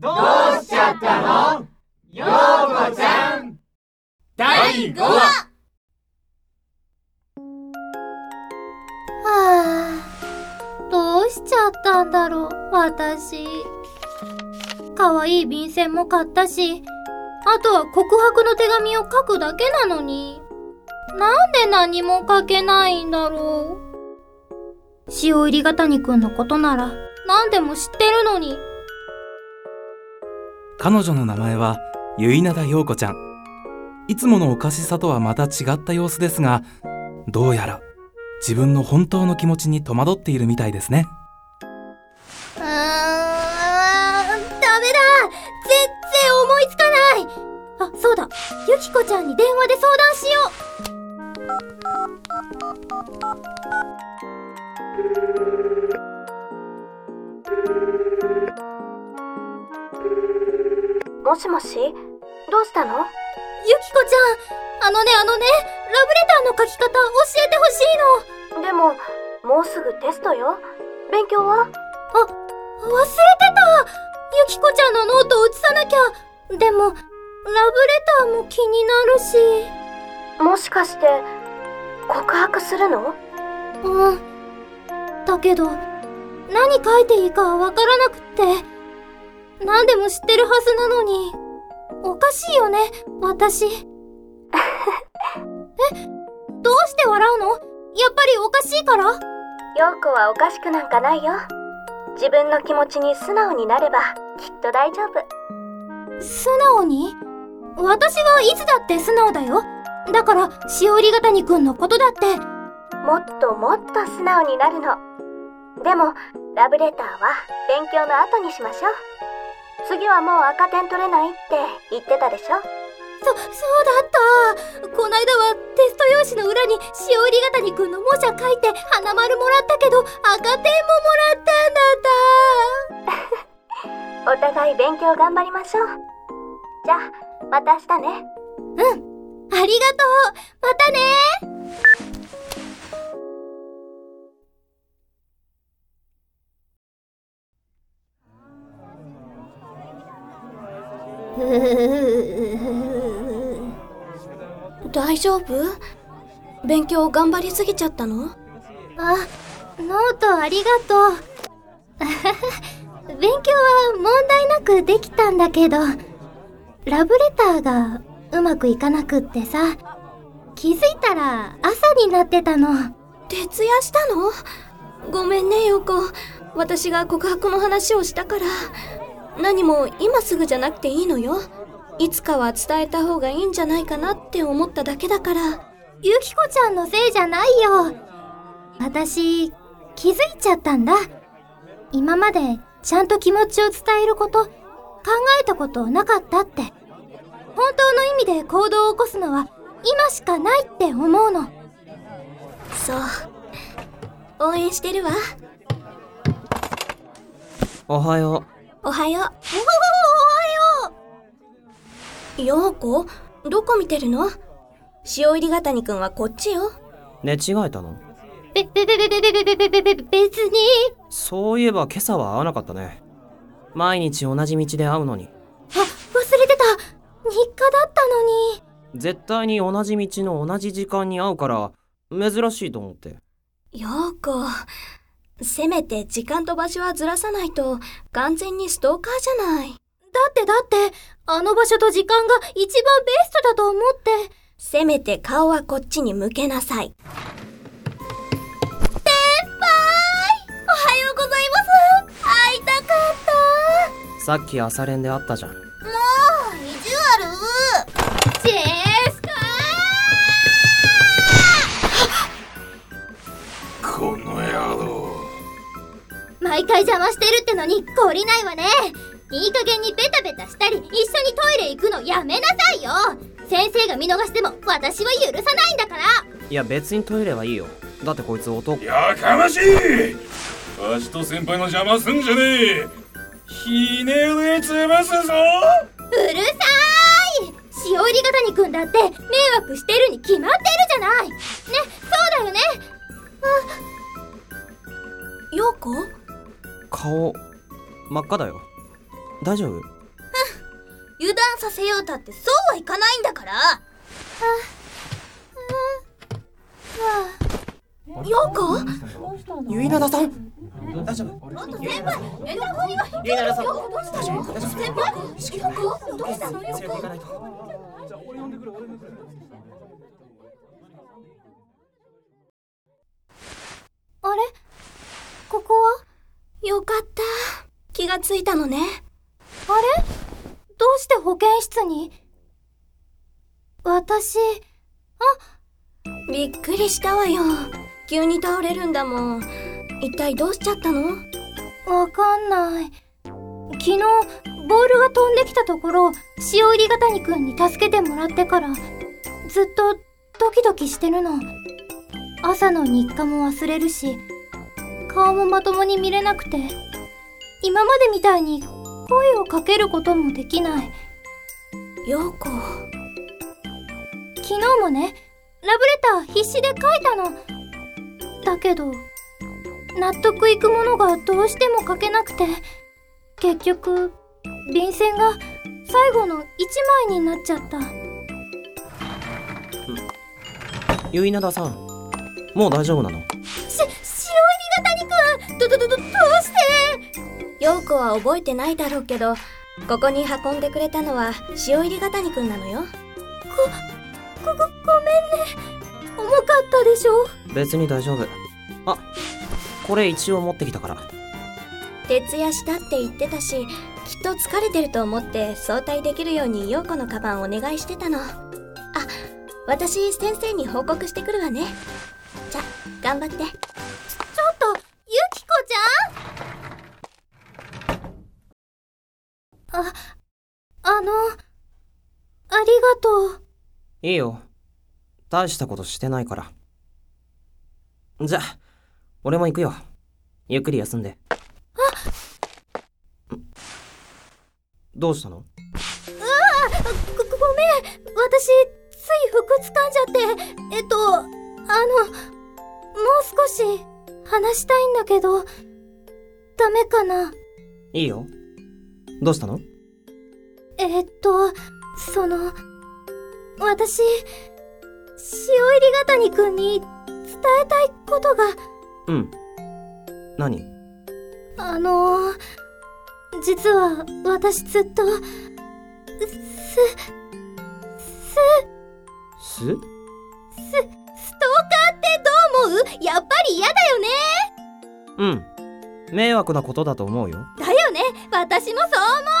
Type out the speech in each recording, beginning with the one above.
どうしちゃったの？ようこちゃん第5話はあ、どうしちゃったんだろう、私。可愛い便箋も買ったし、あとは告白の手紙を書くだけなのに。なんで何も書けないんだろう。塩入りが谷くんのことなら何でも知ってるのに。彼女の名前は結稲田陽子ちゃん。いつものおかしさとはまた違った様子ですがどうやら自分の本当の気持ちに戸惑っているみたいですね。しもし？どうしたの？ゆきこちゃんあのねあのねラブレターの書き方教えてほしいの。でももうすぐテストよ。勉強は？忘れてた。ゆきこちゃんのノートを写さなきゃ。でもラブレターも気になるし。もしかして告白するの？うん。だけど何書いていいかわからなくって何でも知ってるはずなのに。おかしいよね私。えどうして笑うの？やっぱりおかしいから？陽子はおかしくなんかないよ。自分の気持ちに素直になればきっと大丈夫。素直に？私はいつだって素直だよ。だからしおりがたにくんのことだって。もっともっと素直になるの。でもラブレターは勉強の後にしましょう次はもう赤点取れないって言ってたでしょ？そ、そうだった。こないだはテスト用紙の裏にしおりがたにくんの模写書いて花丸もらったけど赤点ももらったんだった。お互い勉強頑張りましょう。じゃあまた明日ね。うん。ありがとう。またね大丈夫？勉強頑張りすぎちゃったの？あ、ノートありがとう。勉強は問題なくできたんだけど、ラブレターがうまくいかなくってさ、気づいたら朝になってたの。徹夜したの？ごめんね陽子。私が告白の話をしたから何も今すぐじゃなくていいのよいつかは伝えた方がいいんじゃないかなって思っただけだからゆきこちゃんのせいじゃないよ。私、気づいちゃったんだ。今までちゃんと気持ちを伝えること、考えたことなかったって。本当の意味で行動を起こすのは今しかないって思うの。そう応援してるわおはよおはよおはようう陽子？どこ見てるの？塩入りがたにくんはこっちよう。寝違えたの？べ、べべべべべべべべべべべ、別に。そういえば今朝は会わなかったね。毎日同じ道で会うのに。あ、忘れてた日課だったのに。絶対に同じ道の同じ時間に会うから、珍しいと思って。陽子せめて時間と場所はずらさないと完全にストーカーじゃないだってだって、あの場所と時間が一番ベストだと思って。せめて顔はこっちに向けなさい。おはようございます。会いたかった。さっき朝練で会ったじゃん。意地悪。ジェスカこの野郎。毎回邪魔してるってのに懲りないわねいい加減にベタベタしたり一緒にトイレ行くのやめなさいよ。先生が見逃しても私は許さないんだから。いや別にトイレはいいよ。だってこいつ男。やかましい。わしと先輩の邪魔すんじゃねえ。ひねり潰すぞ。うるさーい。塩入りが谷くんだって迷惑してるに決まってるじゃない。ねそうだよね。陽子？顔、真っ赤だよ。大丈夫？油断させようたってそうはいかないんだから。ヨコゆいなださん。大丈夫？先輩連絡お願いゆいなださんヨコどうしたの先輩ヨコどうしたのヨコあれ？ここは？よかった。気がついたのねあれ？どうして保健室に？私、あびっくりしたわよ。急に倒れるんだもん。一体どうしちゃったの？わかんない。昨日、ボールが飛んできたところ、塩入り型にくんに助けてもらってから、ずっとドキドキしてるの。朝の日課も忘れるし、顔もまともに見れなくて、今までみたいに声をかけることもできない。ヨコ昨日もね、ラブレター必死で書いたの。だけど、納得いくものがどうしても書けなくて、結局、便箋が最後の一枚になっちゃった。ゆいなださんもう大丈夫なの？し、塩入り型にくんど、ど、ど、ど、どうして？ヨーコは覚えてないだろうけどここに運んでくれたのは塩入り型にくんなのよ。ご、ご、ごめんね。重かったでしょ？別に大丈夫。あこれ一応持ってきたから。徹夜したって言ってたしきっと疲れてると思って早退できるようにヨーコのカバンお願いしてたの。あ私先生に報告してくるわね。じゃ頑張って。ちょっと、ゆきこちゃんあ、あの、ありがとう。いいよ。大したことしてないから。じゃ俺も行くよ。ゆっくり休んで。あどうしたの？ご、ごめん。私、つい服掴んじゃって。えっと、あの、もう少し話したいんだけど、ダメかな？いいよ。どうしたの？えっと、その、私、塩入り型にくんに伝えたいことが、うん。何？あの実は私ずっと、す、す、すストーカーってどう思う？やっぱり嫌だよね。うん。迷惑なことだと思うよ。だよね。私もそう思う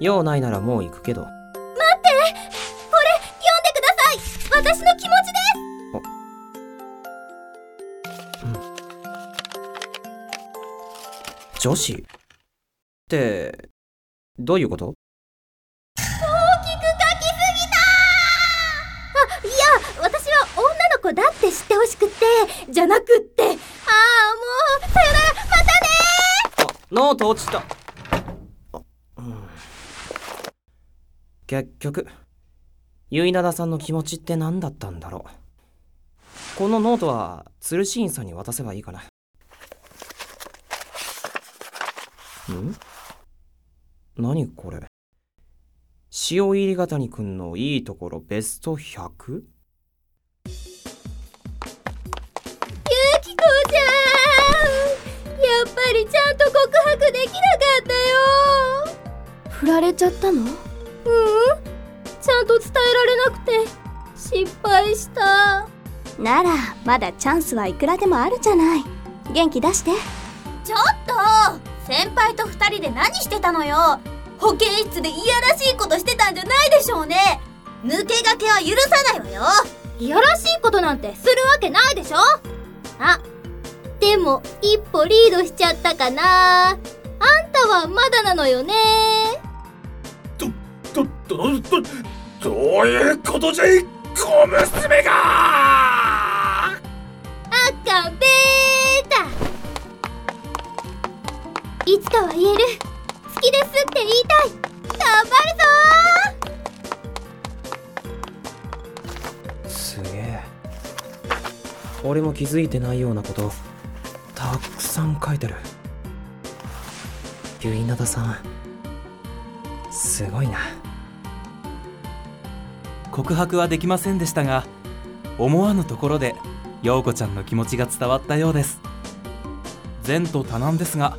用ないならもう行くけど。これ読んでください。私の気持ちです。女子ってどういうこと？大きく書きすぎた。あいや私は女の子だって知ってほしくって。じゃなくって。ああもうさよならまたねあノート落ちたあうん結局ゆいなださんの気持ちって何だったんだろう。このノートは鶴シーンさんに渡せばいいかな。ん？何これ？塩入り型にくんのいいところベスト 100? ゆきこちゃん！やっぱりちゃんと告白できなかったよ！振られちゃったの？ううん？ちゃんと伝えられなくて失敗した。ならまだチャンスはいくらでもあるじゃない。元気出して。ちょっと先輩と二人で何してたのよ。保健室でいやらしいことしてたんじゃないでしょうね。抜け駆けは許さないわよ。いやらしいことなんてするわけないでしょ。あでも一歩リードしちゃったかな。あんたはまだなのよねと、と、と、と、どういうことじゃい小娘が！赤べーだいつかは言える。好きですって言いたい。頑張るぞ。すげえ。俺も気づいてないようなことたくさん書いてる。ゆいなださんすごいな。告白はできませんでしたが思わぬところで陽子ちゃんの気持ちが伝わったようです。前途多難ですが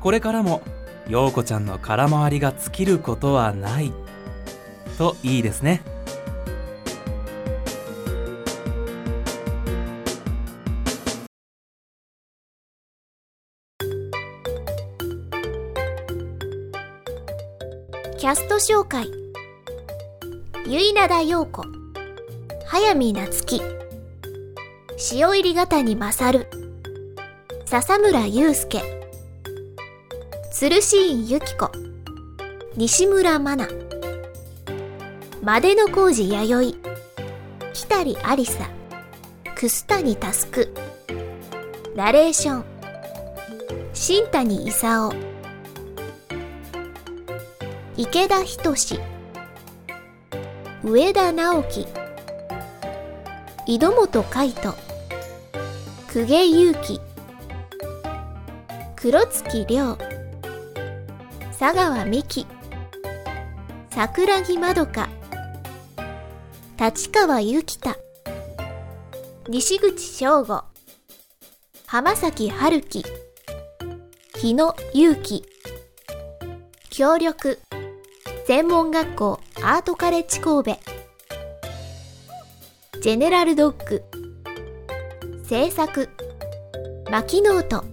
これからも陽子ちゃんの空回りが尽きることはない。といいですね。キャスト紹介。ゆいなだ陽子早見夏樹塩入り型に勝る。笹村雄介。鶴シーンゆき子。西村真奈。マデノ工事弥生。北里ありさ。楠谷佑。ナレーション。新谷勲。池田仁上田直樹。井戸本海人。公家祐希黒月亮。佐川美希。桜木まどか。立川由紀太。西口翔吾。浜崎春樹。日野祐希協力。専門学校アートカレッジ神戸。ジェネラルドッグ。制作。マキノート